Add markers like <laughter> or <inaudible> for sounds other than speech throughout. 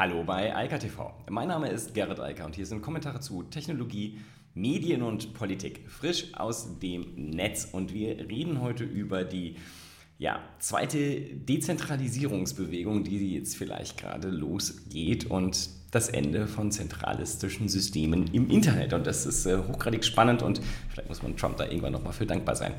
Hallo bei Eika TV. Mein Name ist Gerrit Eiker und hier sind Kommentare zu Technologie, Medien und Politik. Frisch aus dem Netz. Und wir reden heute über die ja, zweite Dezentralisierungsbewegung, die jetzt vielleicht gerade losgeht und das Ende von zentralistischen Systemen im Internet. Und das ist äh, hochgradig spannend und vielleicht muss man Trump da irgendwann nochmal für dankbar sein.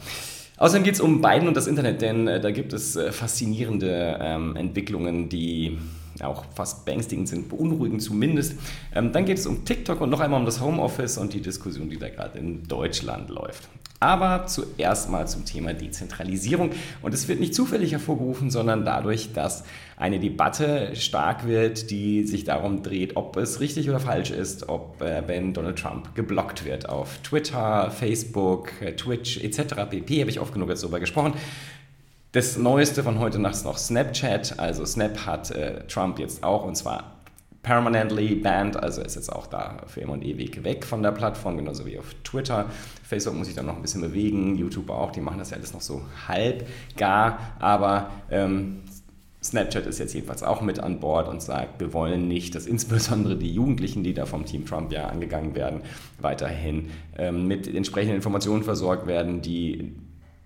Außerdem geht es um Biden und das Internet, denn äh, da gibt es äh, faszinierende ähm, Entwicklungen, die auch fast beängstigend sind, beunruhigend zumindest. Ähm, dann geht es um TikTok und noch einmal um das Homeoffice und die Diskussion, die da gerade in Deutschland läuft. Aber zuerst mal zum Thema Dezentralisierung. Und es wird nicht zufällig hervorgerufen, sondern dadurch, dass eine Debatte stark wird, die sich darum dreht, ob es richtig oder falsch ist, ob äh, wenn Donald Trump geblockt wird auf Twitter, Facebook, äh, Twitch etc. pp. habe ich oft genug jetzt darüber gesprochen. Das Neueste von heute Nacht ist noch Snapchat. Also Snap hat äh, Trump jetzt auch und zwar permanently banned, also ist jetzt auch da für immer und ewig weg von der Plattform, genauso wie auf Twitter. Facebook muss sich dann noch ein bisschen bewegen, YouTube auch, die machen das ja alles noch so halb gar, aber ähm, Snapchat ist jetzt jedenfalls auch mit an Bord und sagt, wir wollen nicht, dass insbesondere die Jugendlichen, die da vom Team Trump ja angegangen werden, weiterhin ähm, mit entsprechenden Informationen versorgt werden, die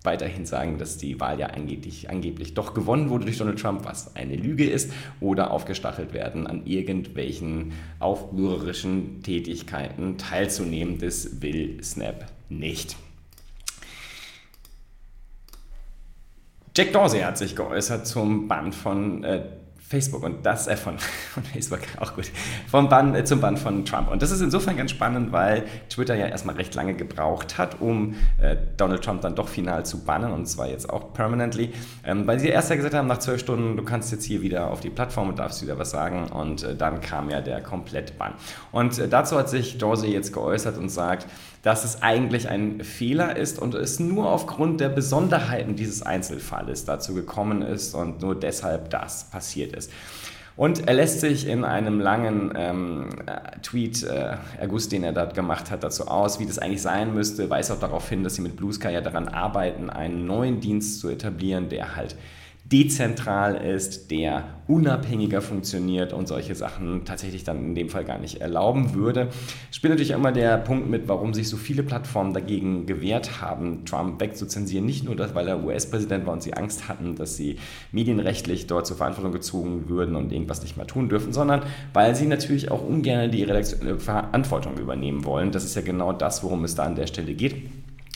weiterhin sagen, dass die Wahl ja angeblich, angeblich doch gewonnen wurde durch Donald Trump, was eine Lüge ist, oder aufgestachelt werden, an irgendwelchen aufrührerischen Tätigkeiten teilzunehmen. Das will Snap nicht. Jack Dorsey hat sich geäußert zum Band von äh, Facebook und das, äh, von, <laughs> von Facebook, auch gut, vom Bann, äh, zum Bann von Trump. Und das ist insofern ganz spannend, weil Twitter ja erstmal recht lange gebraucht hat, um äh, Donald Trump dann doch final zu bannen und zwar jetzt auch permanently, ähm, weil sie erst ja gesagt haben, nach zwölf Stunden, du kannst jetzt hier wieder auf die Plattform und darfst wieder was sagen und äh, dann kam ja der Komplettbann. Und äh, dazu hat sich Dorsey jetzt geäußert und sagt, dass es eigentlich ein Fehler ist und es nur aufgrund der Besonderheiten dieses Einzelfalles dazu gekommen ist und nur deshalb das passiert ist. Und er lässt sich in einem langen ähm, Tweet, äh, August, den er dort gemacht hat, dazu aus, wie das eigentlich sein müsste, weist auch darauf hin, dass sie mit Blue Sky ja daran arbeiten, einen neuen Dienst zu etablieren, der halt dezentral ist, der unabhängiger funktioniert und solche Sachen tatsächlich dann in dem Fall gar nicht erlauben würde. Spielt natürlich immer der Punkt mit, warum sich so viele Plattformen dagegen gewehrt haben, Trump wegzuzensieren. Nicht nur, das, weil er US-Präsident war und sie Angst hatten, dass sie medienrechtlich dort zur Verantwortung gezogen würden und irgendwas nicht mehr tun dürfen, sondern weil sie natürlich auch ungern die redaktionelle Verantwortung übernehmen wollen. Das ist ja genau das, worum es da an der Stelle geht.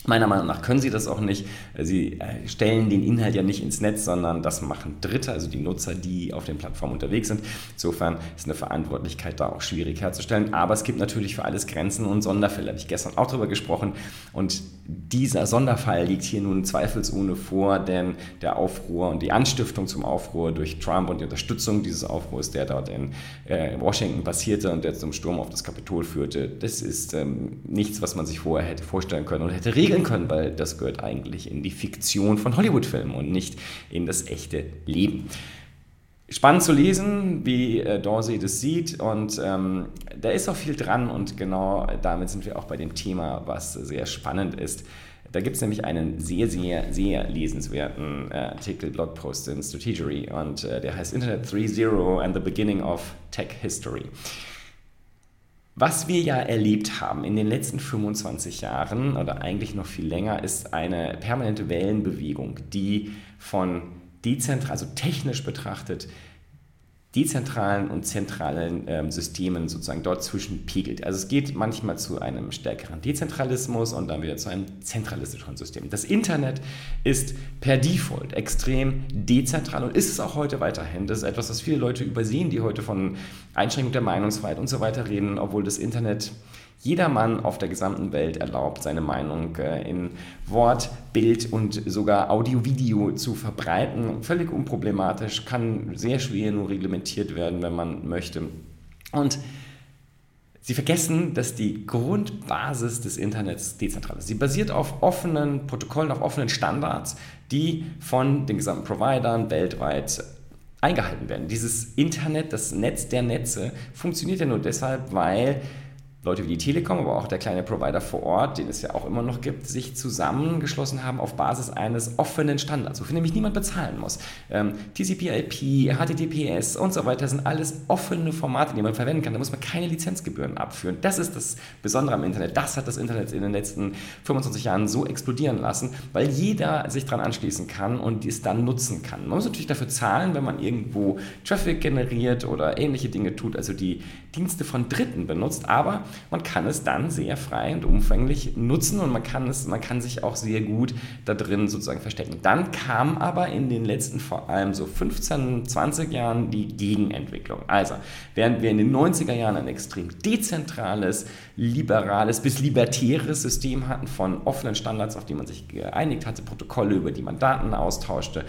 Meiner Meinung nach können sie das auch nicht. Sie äh, stellen den Inhalt ja nicht ins Netz, sondern das machen Dritte, also die Nutzer, die auf den Plattformen unterwegs sind. Insofern ist eine Verantwortlichkeit da auch schwierig herzustellen. Aber es gibt natürlich für alles Grenzen und Sonderfälle. Da habe ich gestern auch darüber gesprochen. Und dieser Sonderfall liegt hier nun zweifelsohne vor, denn der Aufruhr und die Anstiftung zum Aufruhr durch Trump und die Unterstützung dieses Aufruhrs, der dort in äh, Washington passierte und der zum Sturm auf das Kapitol führte, das ist ähm, nichts, was man sich vorher hätte vorstellen können und hätte regeln können, weil das gehört eigentlich in die Fiktion von Hollywood-Filmen und nicht in das echte Leben. Spannend zu lesen, wie äh, Dorsey das sieht und ähm, da ist auch viel dran und genau damit sind wir auch bei dem Thema, was sehr spannend ist. Da gibt es nämlich einen sehr, sehr, sehr lesenswerten äh, Artikel, Blogpost in Strategery und äh, der heißt Internet 3.0 and the Beginning of Tech History. Was wir ja erlebt haben in den letzten 25 Jahren oder eigentlich noch viel länger, ist eine permanente Wellenbewegung, die von dezentral, also technisch betrachtet, dezentralen und zentralen ähm, Systemen sozusagen dort zwischen pegelt. Also es geht manchmal zu einem stärkeren Dezentralismus und dann wieder zu einem zentralistischen System. Das Internet ist per Default extrem dezentral und ist es auch heute weiterhin. Das ist etwas, was viele Leute übersehen, die heute von Einschränkung der Meinungsfreiheit und so weiter reden, obwohl das Internet Jedermann auf der gesamten Welt erlaubt, seine Meinung äh, in Wort, Bild und sogar Audio-Video zu verbreiten. Völlig unproblematisch, kann sehr schwer nur reglementiert werden, wenn man möchte. Und Sie vergessen, dass die Grundbasis des Internets dezentral ist. Sie basiert auf offenen Protokollen, auf offenen Standards, die von den gesamten Providern weltweit eingehalten werden. Dieses Internet, das Netz der Netze, funktioniert ja nur deshalb, weil Leute wie die Telekom, aber auch der kleine Provider vor Ort, den es ja auch immer noch gibt, sich zusammengeschlossen haben auf Basis eines offenen Standards, wofür nämlich niemand bezahlen muss. Ähm, TCP/IP, HTTPS und so weiter sind alles offene Formate, die man verwenden kann. Da muss man keine Lizenzgebühren abführen. Das ist das Besondere am Internet. Das hat das Internet in den letzten 25 Jahren so explodieren lassen, weil jeder sich daran anschließen kann und es dann nutzen kann. Man muss natürlich dafür zahlen, wenn man irgendwo Traffic generiert oder ähnliche Dinge tut, also die Dienste von Dritten benutzt, aber man kann es dann sehr frei und umfänglich nutzen und man kann, es, man kann sich auch sehr gut da drin sozusagen verstecken. Dann kam aber in den letzten vor allem so 15, 20 Jahren die Gegenentwicklung. Also, während wir in den 90er Jahren ein extrem dezentrales, liberales bis libertäres System hatten von offenen Standards, auf die man sich geeinigt hatte, Protokolle, über die man Daten austauschte,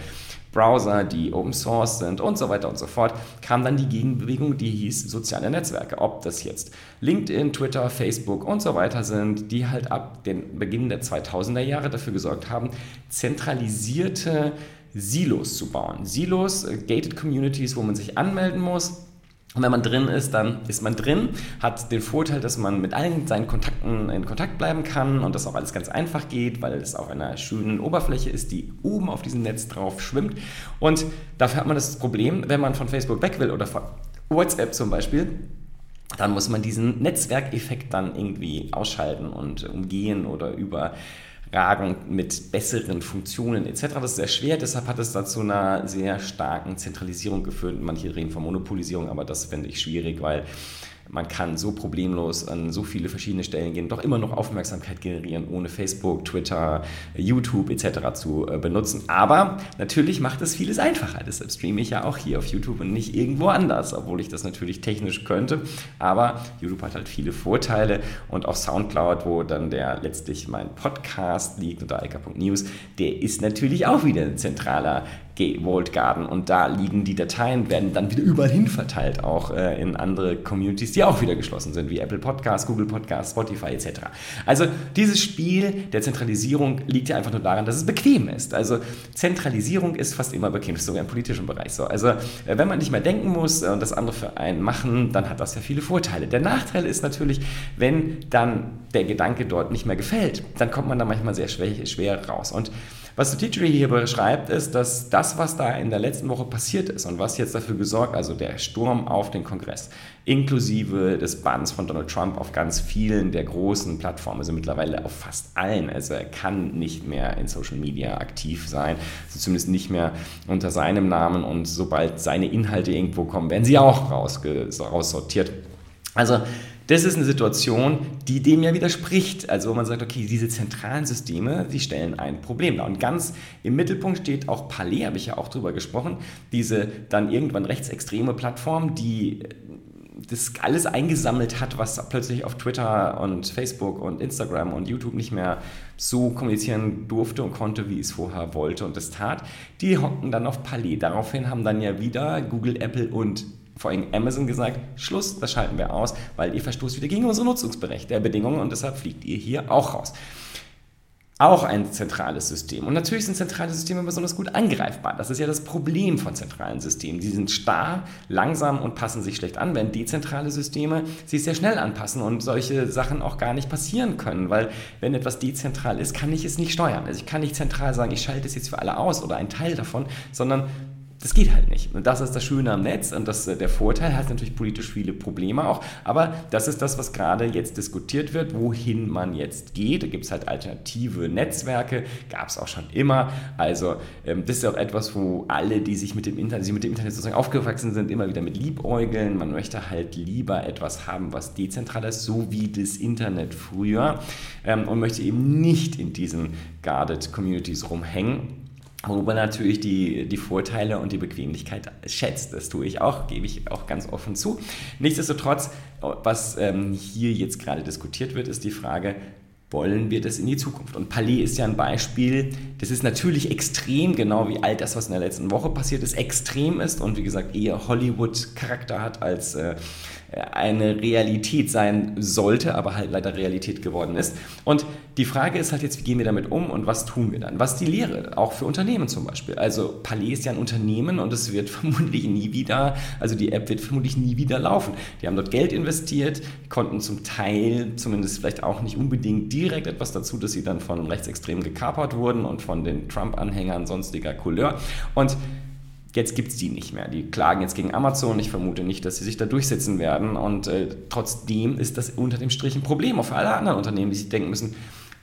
Browser, die Open Source sind und so weiter und so fort, kam dann die Gegenbewegung, die hieß soziale Netzwerke. Ob das jetzt LinkedIn, Twitter, Facebook und so weiter sind, die halt ab dem Beginn der 2000er Jahre dafür gesorgt haben, zentralisierte Silos zu bauen. Silos, äh, gated Communities, wo man sich anmelden muss und wenn man drin ist, dann ist man drin, hat den Vorteil, dass man mit allen seinen Kontakten in Kontakt bleiben kann und das auch alles ganz einfach geht, weil es auf einer schönen Oberfläche ist, die oben auf diesem Netz drauf schwimmt. Und dafür hat man das Problem, wenn man von Facebook weg will oder von WhatsApp zum Beispiel, dann muss man diesen Netzwerkeffekt dann irgendwie ausschalten und umgehen oder über Ragen mit besseren Funktionen etc. Das ist sehr schwer, deshalb hat es dazu einer sehr starken Zentralisierung geführt. Manche reden von Monopolisierung, aber das finde ich schwierig, weil man kann so problemlos an so viele verschiedene Stellen gehen, doch immer noch Aufmerksamkeit generieren, ohne Facebook, Twitter, YouTube etc. zu äh, benutzen. Aber natürlich macht es vieles einfacher. Deshalb streame ich ja auch hier auf YouTube und nicht irgendwo anders, obwohl ich das natürlich technisch könnte. Aber YouTube hat halt viele Vorteile und auch Soundcloud, wo dann der letztlich mein Podcast liegt unter eika.news, der ist natürlich auch wieder ein zentraler Vault Garden und da liegen die Dateien, werden dann wieder überall hin verteilt, auch äh, in andere Communities, die auch wieder geschlossen sind, wie Apple Podcasts, Google Podcasts, Spotify etc. Also dieses Spiel der Zentralisierung liegt ja einfach nur daran, dass es bequem ist. Also Zentralisierung ist fast immer bequem, das ist sogar im politischen Bereich so. Also äh, wenn man nicht mehr denken muss und das andere für einen machen, dann hat das ja viele Vorteile. Der Nachteil ist natürlich, wenn dann der Gedanke dort nicht mehr gefällt, dann kommt man da manchmal sehr schwer, schwer raus. Und was Teachery hier beschreibt, ist, dass das, was da in der letzten Woche passiert ist und was jetzt dafür gesorgt, also der Sturm auf den Kongress, inklusive des Bans von Donald Trump auf ganz vielen der großen Plattformen, also mittlerweile auf fast allen. Also er kann nicht mehr in Social Media aktiv sein, also zumindest nicht mehr unter seinem Namen und sobald seine Inhalte irgendwo kommen, werden sie auch raussortiert. Also das ist eine Situation, die dem ja widerspricht. Also wo man sagt, okay, diese zentralen Systeme, die stellen ein Problem dar. Und ganz im Mittelpunkt steht auch Palais, habe ich ja auch drüber gesprochen, diese dann irgendwann rechtsextreme Plattform, die das alles eingesammelt hat, was plötzlich auf Twitter und Facebook und Instagram und YouTube nicht mehr so kommunizieren durfte und konnte, wie es vorher wollte und es tat, die hocken dann auf Palais. Daraufhin haben dann ja wieder Google, Apple und vor allem Amazon gesagt, Schluss, das schalten wir aus, weil ihr verstoßt wieder gegen unsere Nutzungsberechtigungen und deshalb fliegt ihr hier auch raus. Auch ein zentrales System. Und natürlich sind zentrale Systeme besonders gut angreifbar. Das ist ja das Problem von zentralen Systemen. Die sind starr, langsam und passen sich schlecht an, während dezentrale Systeme sich sehr schnell anpassen und solche Sachen auch gar nicht passieren können. Weil wenn etwas dezentral ist, kann ich es nicht steuern. Also ich kann nicht zentral sagen, ich schalte es jetzt für alle aus oder einen Teil davon, sondern das geht halt nicht. Und das ist das Schöne am Netz und das, äh, der Vorteil hat natürlich politisch viele Probleme auch. Aber das ist das, was gerade jetzt diskutiert wird, wohin man jetzt geht. Da gibt es halt alternative Netzwerke, gab es auch schon immer. Also ähm, das ist auch etwas, wo alle, die sich mit dem Internet, die mit dem Internet sozusagen aufgewachsen sind, immer wieder mit liebäugeln. Man möchte halt lieber etwas haben, was dezentral ist, so wie das Internet früher ähm, und möchte eben nicht in diesen guarded Communities rumhängen Worüber natürlich die, die Vorteile und die Bequemlichkeit schätzt. Das tue ich auch, gebe ich auch ganz offen zu. Nichtsdestotrotz, was ähm, hier jetzt gerade diskutiert wird, ist die Frage, wollen wir das in die Zukunft? Und Palais ist ja ein Beispiel, das ist natürlich extrem, genau wie all das, was in der letzten Woche passiert ist, extrem ist und wie gesagt eher Hollywood-Charakter hat als äh, eine Realität sein sollte, aber halt leider Realität geworden ist. Und die Frage ist halt jetzt, wie gehen wir damit um und was tun wir dann? Was ist die Lehre, auch für Unternehmen zum Beispiel? Also Palais ist ja ein Unternehmen und es wird <laughs> vermutlich nie wieder, also die App wird vermutlich nie wieder laufen. Die haben dort Geld investiert, konnten zum Teil, zumindest vielleicht auch nicht unbedingt direkt etwas dazu, dass sie dann von Rechtsextremen gekapert wurden und von den Trump-Anhängern sonstiger Couleur. Und Jetzt gibt es die nicht mehr. Die klagen jetzt gegen Amazon. Ich vermute nicht, dass sie sich da durchsetzen werden. Und äh, trotzdem ist das unter dem Strich ein Problem auch für alle anderen Unternehmen, die sich denken müssen,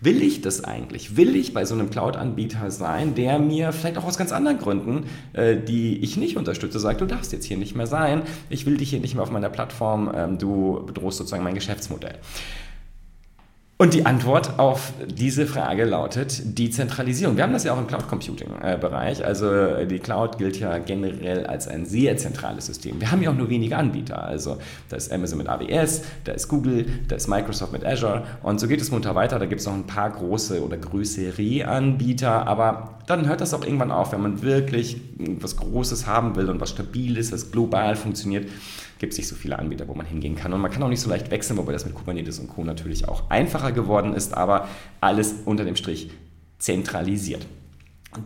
will ich das eigentlich? Will ich bei so einem Cloud-Anbieter sein, der mir vielleicht auch aus ganz anderen Gründen, äh, die ich nicht unterstütze, sagt, du darfst jetzt hier nicht mehr sein, ich will dich hier nicht mehr auf meiner Plattform, ähm, du bedrohst sozusagen mein Geschäftsmodell. Und die Antwort auf diese Frage lautet Dezentralisierung. Wir haben das ja auch im Cloud Computing-Bereich. Also die Cloud gilt ja generell als ein sehr zentrales System. Wir haben ja auch nur wenige Anbieter. Also da ist Amazon mit AWS, da ist Google, da ist Microsoft mit Azure und so geht es munter weiter. Da gibt es noch ein paar große oder größere Anbieter, aber dann hört das auch irgendwann auf, wenn man wirklich was Großes haben will und was stabil ist, was global funktioniert gibt es nicht so viele Anbieter, wo man hingehen kann. Und man kann auch nicht so leicht wechseln, wobei das mit Kubernetes und Co. natürlich auch einfacher geworden ist, aber alles unter dem Strich zentralisiert.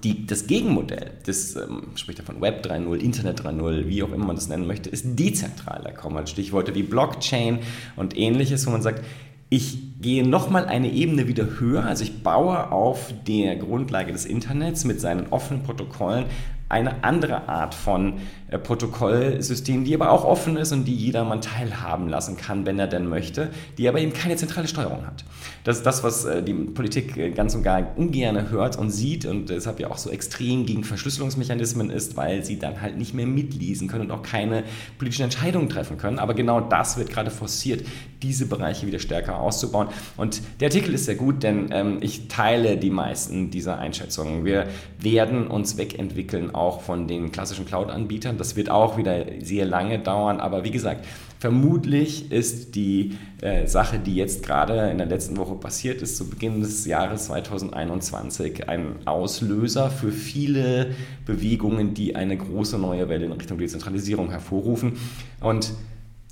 Die, das Gegenmodell, das ähm, spricht ja von Web 3.0, Internet 3.0, wie auch immer man das nennen möchte, ist dezentral. Da kommen halt Stichworte wie Blockchain und ähnliches, wo man sagt, ich gehe nochmal eine Ebene wieder höher, also ich baue auf der Grundlage des Internets mit seinen offenen Protokollen eine andere Art von äh, Protokollsystem, die aber auch offen ist und die jedermann teilhaben lassen kann, wenn er denn möchte, die aber eben keine zentrale Steuerung hat. Das ist das, was äh, die Politik äh, ganz und gar ungern hört und sieht und deshalb ja auch so extrem gegen Verschlüsselungsmechanismen ist, weil sie dann halt nicht mehr mitlesen können und auch keine politischen Entscheidungen treffen können. Aber genau das wird gerade forciert, diese Bereiche wieder stärker auszubauen. Und der Artikel ist sehr gut, denn ähm, ich teile die meisten dieser Einschätzungen. Wir werden uns wegentwickeln auch von den klassischen Cloud-Anbietern. Das wird auch wieder sehr lange dauern, aber wie gesagt, vermutlich ist die äh, Sache, die jetzt gerade in der letzten Woche passiert ist, zu Beginn des Jahres 2021, ein Auslöser für viele Bewegungen, die eine große neue Welle in Richtung Dezentralisierung hervorrufen. Und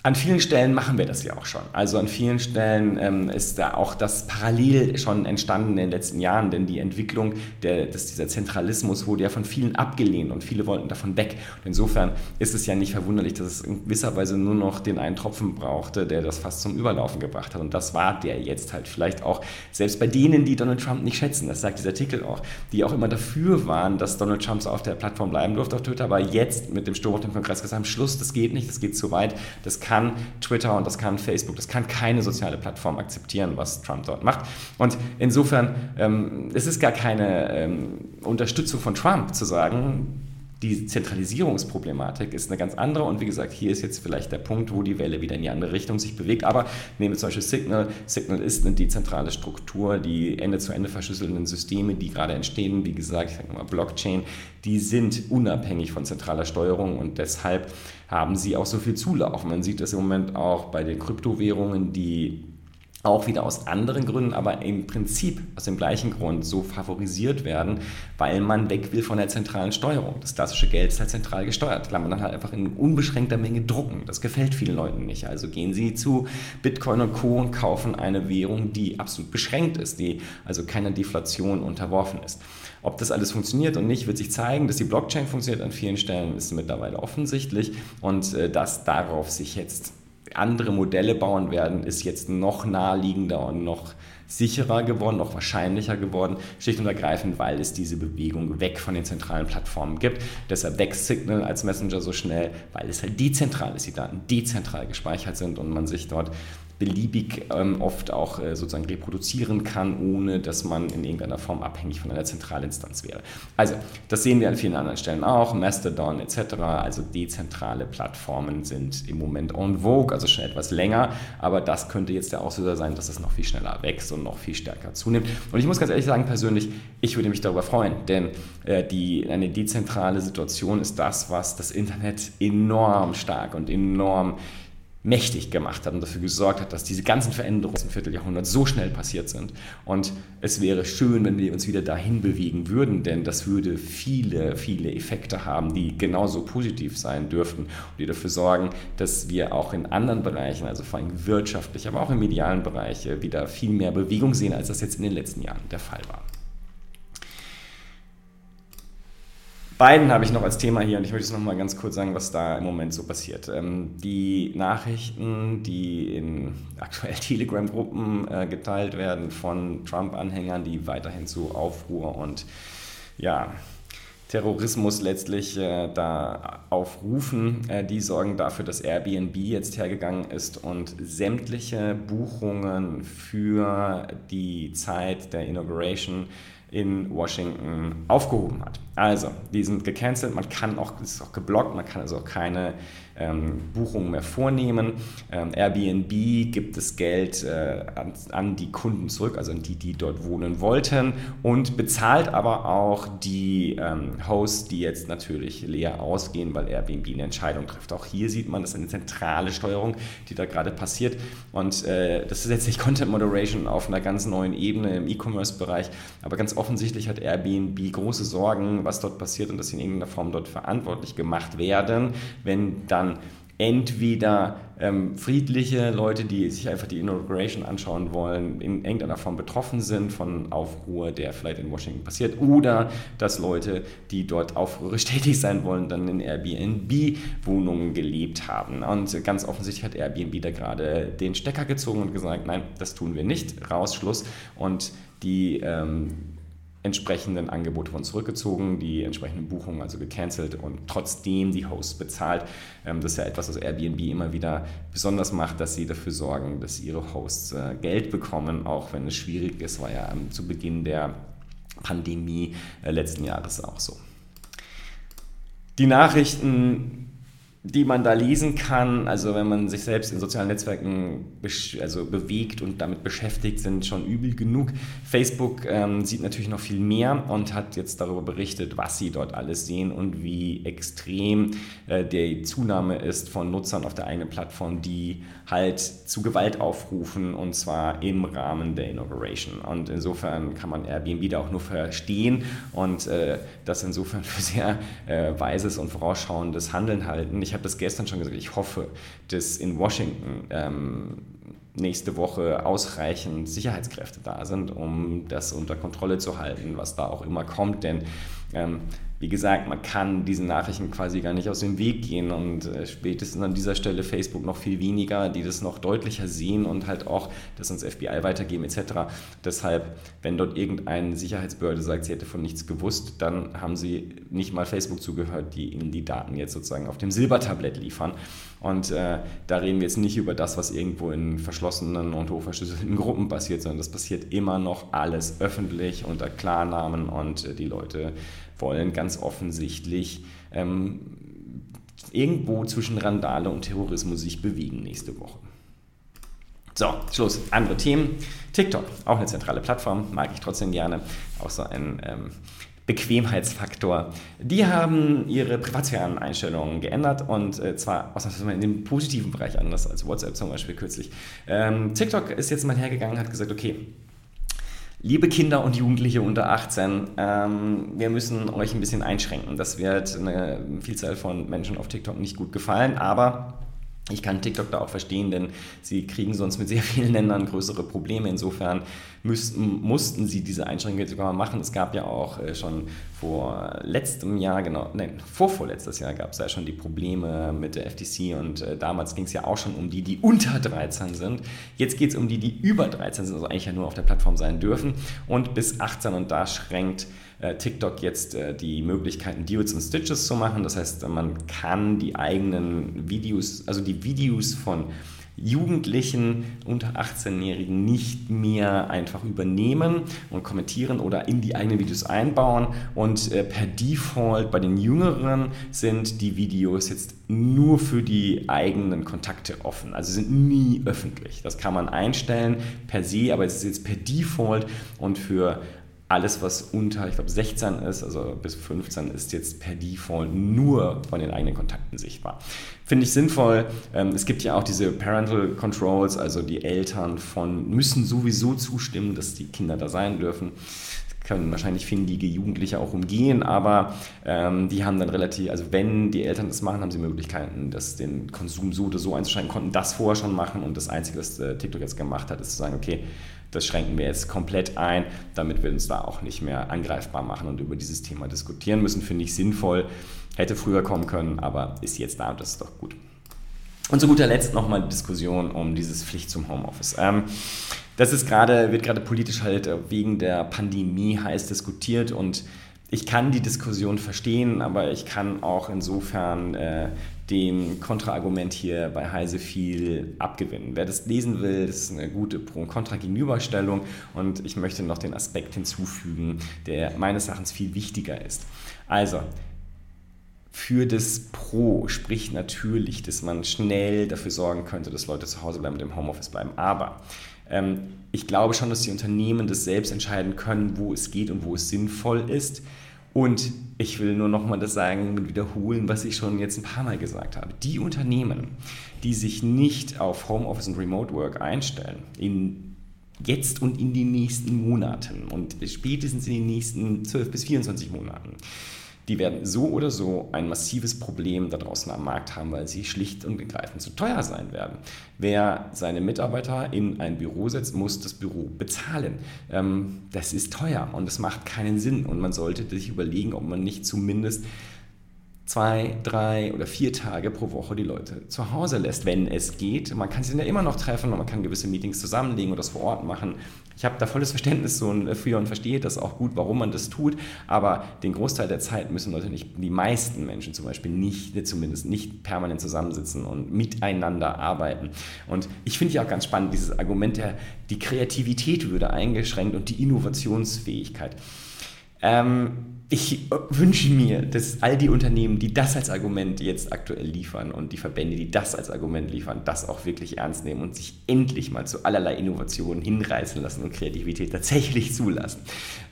an vielen Stellen machen wir das ja auch schon. Also an vielen Stellen ähm, ist da auch das parallel schon entstanden in den letzten Jahren, denn die Entwicklung der, des, dieser Zentralismus wurde ja von vielen abgelehnt und viele wollten davon weg. Und insofern ist es ja nicht verwunderlich, dass es in gewisser Weise nur noch den einen Tropfen brauchte, der das fast zum Überlaufen gebracht hat. Und das war der jetzt halt vielleicht auch, selbst bei denen, die Donald Trump nicht schätzen, das sagt dieser Artikel auch, die auch immer dafür waren, dass Donald Trump so auf der Plattform bleiben durfte auf Twitter, aber jetzt mit dem Sturm auf dem Kongress gesagt haben, Schluss, das geht nicht, das geht zu weit, das kann kann Twitter und das kann Facebook, das kann keine soziale Plattform akzeptieren, was Trump dort macht. Und insofern ähm, es ist gar keine ähm, Unterstützung von Trump zu sagen, die Zentralisierungsproblematik ist eine ganz andere und wie gesagt, hier ist jetzt vielleicht der Punkt, wo die Welle wieder in die andere Richtung sich bewegt. Aber nehmen wir zum Beispiel Signal. Signal ist eine dezentrale Struktur, die Ende-zu-Ende verschlüsselnden Systeme, die gerade entstehen, wie gesagt, ich sage mal Blockchain, die sind unabhängig von zentraler Steuerung und deshalb haben sie auch so viel Zulauf. Man sieht das im Moment auch bei den Kryptowährungen, die auch wieder aus anderen Gründen, aber im Prinzip aus dem gleichen Grund so favorisiert werden, weil man weg will von der zentralen Steuerung. Das klassische Geld ist halt zentral gesteuert. Kann man dann halt einfach in unbeschränkter Menge drucken. Das gefällt vielen Leuten nicht. Also gehen Sie zu Bitcoin und Co. und kaufen eine Währung, die absolut beschränkt ist, die also keiner Deflation unterworfen ist. Ob das alles funktioniert und nicht, wird sich zeigen. Dass die Blockchain funktioniert an vielen Stellen, ist mittlerweile offensichtlich und äh, dass darauf sich jetzt andere Modelle bauen werden, ist jetzt noch naheliegender und noch sicherer geworden, noch wahrscheinlicher geworden, schlicht und ergreifend, weil es diese Bewegung weg von den zentralen Plattformen gibt. Deshalb wächst Signal als Messenger so schnell, weil es halt dezentral ist, die Daten dezentral gespeichert sind und man sich dort beliebig ähm, oft auch äh, sozusagen reproduzieren kann, ohne dass man in irgendeiner Form abhängig von einer Zentralinstanz wäre. Also, das sehen wir an vielen anderen Stellen auch, Mastodon etc. Also dezentrale Plattformen sind im Moment en vogue, also schon etwas länger, aber das könnte jetzt der Auslöser sein, dass es noch viel schneller wächst und noch viel stärker zunimmt. Und ich muss ganz ehrlich sagen, persönlich, ich würde mich darüber freuen, denn äh, die, eine dezentrale Situation ist das, was das Internet enorm stark und enorm mächtig gemacht hat und dafür gesorgt hat, dass diese ganzen Veränderungen im Vierteljahrhundert so schnell passiert sind. Und es wäre schön, wenn wir uns wieder dahin bewegen würden, denn das würde viele, viele Effekte haben, die genauso positiv sein dürften und die dafür sorgen, dass wir auch in anderen Bereichen, also vor allem wirtschaftlich, aber auch im medialen Bereich, wieder viel mehr Bewegung sehen, als das jetzt in den letzten Jahren der Fall war. Biden habe ich noch als Thema hier und ich möchte jetzt noch mal ganz kurz sagen, was da im Moment so passiert. Ähm, die Nachrichten, die in aktuell <laughs> Telegram-Gruppen äh, geteilt werden von Trump-Anhängern, die weiterhin zu Aufruhr und ja, Terrorismus letztlich äh, da aufrufen, äh, die sorgen dafür, dass Airbnb jetzt hergegangen ist und sämtliche Buchungen für die Zeit der Inauguration in Washington aufgehoben hat. Also, die sind gecancelt, man kann auch, ist auch geblockt, man kann also auch keine Buchungen mehr vornehmen. Ähm, Airbnb gibt das Geld äh, an, an, die Kunden zurück, also an die, die dort wohnen wollten und bezahlt aber auch die ähm, Hosts, die jetzt natürlich leer ausgehen, weil Airbnb eine Entscheidung trifft. Auch hier sieht man, das ist eine zentrale Steuerung, die da gerade passiert und äh, das ist jetzt nicht Content Moderation auf einer ganz neuen Ebene im E-Commerce-Bereich, aber ganz offensichtlich hat Airbnb große Sorgen, was dort passiert und dass sie in irgendeiner Form dort verantwortlich gemacht werden, wenn dann entweder ähm, friedliche Leute, die sich einfach die Inauguration anschauen wollen, in irgendeiner Form betroffen sind von Aufruhr, der vielleicht in Washington passiert, oder dass Leute, die dort aufrührisch <laughs> tätig sein wollen, dann in Airbnb-Wohnungen gelebt haben. Und ganz offensichtlich hat Airbnb da gerade den Stecker gezogen und gesagt, nein, das tun wir nicht, raus, Schluss. Und die ähm, entsprechenden Angebote wurden zurückgezogen, die entsprechenden Buchungen also gecancelt und trotzdem die Hosts bezahlt. Ähm, das ist ja etwas, was Airbnb immer wieder besonders macht, dass sie dafür sorgen, dass ihre Hosts äh, Geld bekommen, auch wenn es schwierig ist, war ja zu Beginn der Pandemie äh, letzten Jahres auch so. Die Nachrichten die man da lesen kann, also wenn man sich selbst in sozialen Netzwerken also bewegt und damit beschäftigt, sind schon übel genug. Facebook ähm, sieht natürlich noch viel mehr und hat jetzt darüber berichtet, was sie dort alles sehen und wie extrem äh, die Zunahme ist von Nutzern auf der eigenen Plattform, die halt zu Gewalt aufrufen und zwar im Rahmen der Inauguration. Und insofern kann man Airbnb da auch nur verstehen und äh, das insofern <laughs> für sehr äh, weises und vorausschauendes Handeln halten. Ich habe das gestern schon gesagt, ich hoffe, dass in Washington ähm, nächste Woche ausreichend Sicherheitskräfte da sind, um das unter Kontrolle zu halten, was da auch immer kommt. Denn ähm, wie gesagt, man kann diesen Nachrichten quasi gar nicht aus dem Weg gehen und äh, spätestens an dieser Stelle Facebook noch viel weniger, die das noch deutlicher sehen und halt auch das ans FBI weitergeben etc. Deshalb, wenn dort irgendeine Sicherheitsbehörde sagt, sie hätte von nichts gewusst, dann haben sie nicht mal Facebook zugehört, die ihnen die Daten jetzt sozusagen auf dem Silbertablett liefern. Und äh, da reden wir jetzt nicht über das, was irgendwo in verschlossenen und hochverschlüsselten Gruppen passiert, sondern das passiert immer noch alles öffentlich unter Klarnamen und äh, die Leute wollen ganz offensichtlich ähm, irgendwo zwischen Randale und Terrorismus sich bewegen nächste Woche. So, Schluss. Andere Themen. TikTok, auch eine zentrale Plattform, mag ich trotzdem gerne. Auch so ein ähm, Bequemheitsfaktor. Die haben ihre Privatsphären-Einstellungen geändert und äh, zwar ausnahmsweise in dem positiven Bereich anders als WhatsApp zum Beispiel kürzlich. Ähm, TikTok ist jetzt mal hergegangen und hat gesagt, okay, liebe Kinder und Jugendliche unter 18, ähm, wir müssen euch ein bisschen einschränken. Das wird eine Vielzahl von Menschen auf TikTok nicht gut gefallen, aber ich kann TikTok da auch verstehen, denn sie kriegen sonst mit sehr vielen Ländern größere Probleme. Insofern müssten, mussten sie diese Einschränkungen sogar machen. Es gab ja auch äh, schon vor letztem Jahr, genau, nein, vorvorletztes Jahr gab es ja schon die Probleme mit der FTC und äh, damals ging es ja auch schon um die, die unter 13 sind. Jetzt geht es um die, die über 13 sind, also eigentlich ja nur auf der Plattform sein dürfen und bis 18 und da schränkt äh, TikTok jetzt die Möglichkeiten, Duets und Stitches zu machen. Das heißt, man kann die eigenen Videos, also die Videos von Jugendlichen unter 18-Jährigen nicht mehr einfach übernehmen und kommentieren oder in die eigenen Videos einbauen. Und äh, per Default bei den Jüngeren sind die Videos jetzt nur für die eigenen Kontakte offen. Also sind nie öffentlich. Das kann man einstellen per se, aber es ist jetzt per Default und für alles, was unter, ich glaube, 16 ist, also bis 15, ist jetzt per Default nur von den eigenen Kontakten sichtbar. Finde ich sinnvoll. Ähm, es gibt ja auch diese Parental Controls, also die Eltern von müssen sowieso zustimmen, dass die Kinder da sein dürfen können wahrscheinlich findige Jugendliche auch umgehen, aber ähm, die haben dann relativ, also wenn die Eltern das machen, haben sie Möglichkeiten, das, den Konsum so oder so einzuschränken, konnten das vorher schon machen und das Einzige, was äh, TikTok jetzt gemacht hat, ist zu sagen, okay, das schränken wir jetzt komplett ein, damit wir uns da auch nicht mehr angreifbar machen und über dieses Thema diskutieren müssen, finde ich sinnvoll. Hätte früher kommen können, aber ist jetzt da und das ist doch gut. Und zu guter Letzt nochmal die Diskussion um dieses Pflicht zum Homeoffice. Ähm, das ist gerade, wird gerade politisch halt wegen der Pandemie heiß diskutiert und ich kann die Diskussion verstehen, aber ich kann auch insofern äh, dem Kontraargument hier bei Heise viel abgewinnen. Wer das lesen will, das ist eine gute Pro- und Kontra-Gegenüberstellung und ich möchte noch den Aspekt hinzufügen, der meines Erachtens viel wichtiger ist. Also, für das Pro spricht natürlich, dass man schnell dafür sorgen könnte, dass Leute zu Hause bleiben und im Homeoffice bleiben. Aber ähm, ich glaube schon, dass die Unternehmen das selbst entscheiden können, wo es geht und wo es sinnvoll ist. Und ich will nur nochmal das sagen und wiederholen, was ich schon jetzt ein paar Mal gesagt habe. Die Unternehmen, die sich nicht auf Homeoffice und Remote Work einstellen, in jetzt und in den nächsten Monaten und spätestens in den nächsten 12 bis 24 Monaten, die werden so oder so ein massives Problem da draußen am Markt haben, weil sie schlicht und ergreifend zu teuer sein werden. Wer seine Mitarbeiter in ein Büro setzt, muss das Büro bezahlen. Ähm, das ist teuer und das macht keinen Sinn und man sollte sich überlegen, ob man nicht zumindest zwei, drei oder vier Tage pro Woche die Leute zu Hause lässt, wenn es geht. Man kann sie ja immer noch treffen und man kann gewisse Meetings zusammenlegen oder das vor Ort machen. Ich habe da volles Verständnis für und verstehe das auch gut, warum man das tut, aber den Großteil der Zeit müssen Leute nicht, die meisten Menschen zum Beispiel nicht, zumindest nicht permanent zusammensitzen und miteinander arbeiten. Und ich finde ja auch ganz spannend dieses Argument, der, die Kreativität würde eingeschränkt und die Innovationsfähigkeit. Ähm, ich wünsche mir, dass all die Unternehmen, die das als Argument jetzt aktuell liefern und die Verbände, die das als Argument liefern, das auch wirklich ernst nehmen und sich endlich mal zu allerlei Innovationen hinreißen lassen und Kreativität tatsächlich zulassen.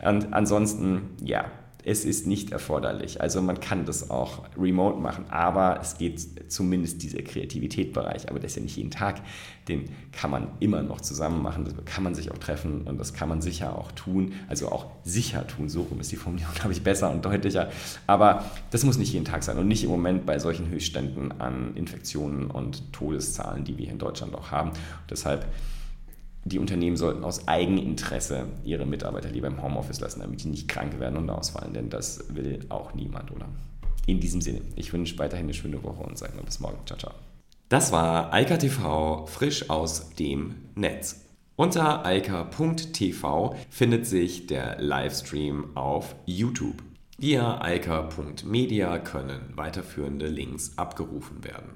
Und ansonsten, ja, es ist nicht erforderlich. Also man kann das auch remote machen, aber es geht zumindest dieser Kreativitätbereich. Aber das ist ja nicht jeden Tag. Den kann man immer noch zusammen machen. Das kann man sich auch treffen und das kann man sicher auch tun. Also auch sicher tun. So rum ist die Formulierung, <laughs> glaube ich, besser und deutlicher. Aber das muss nicht jeden Tag sein und nicht im Moment bei solchen Höchstständen an Infektionen und Todeszahlen, die wir hier in Deutschland auch haben. deshalb die Unternehmen sollten aus Eigeninteresse ihre Mitarbeiter lieber im Homeoffice lassen, damit die nicht krank werden und ausfallen, denn das will auch niemand, oder? In diesem Sinne, ich wünsche weiterhin eine schöne Woche und sage mal bis morgen. Ciao, ciao. Das war Eika TV frisch aus dem Netz. Unter eika.tv findet sich der Livestream auf YouTube. Via eika.media können weiterführende Links abgerufen werden.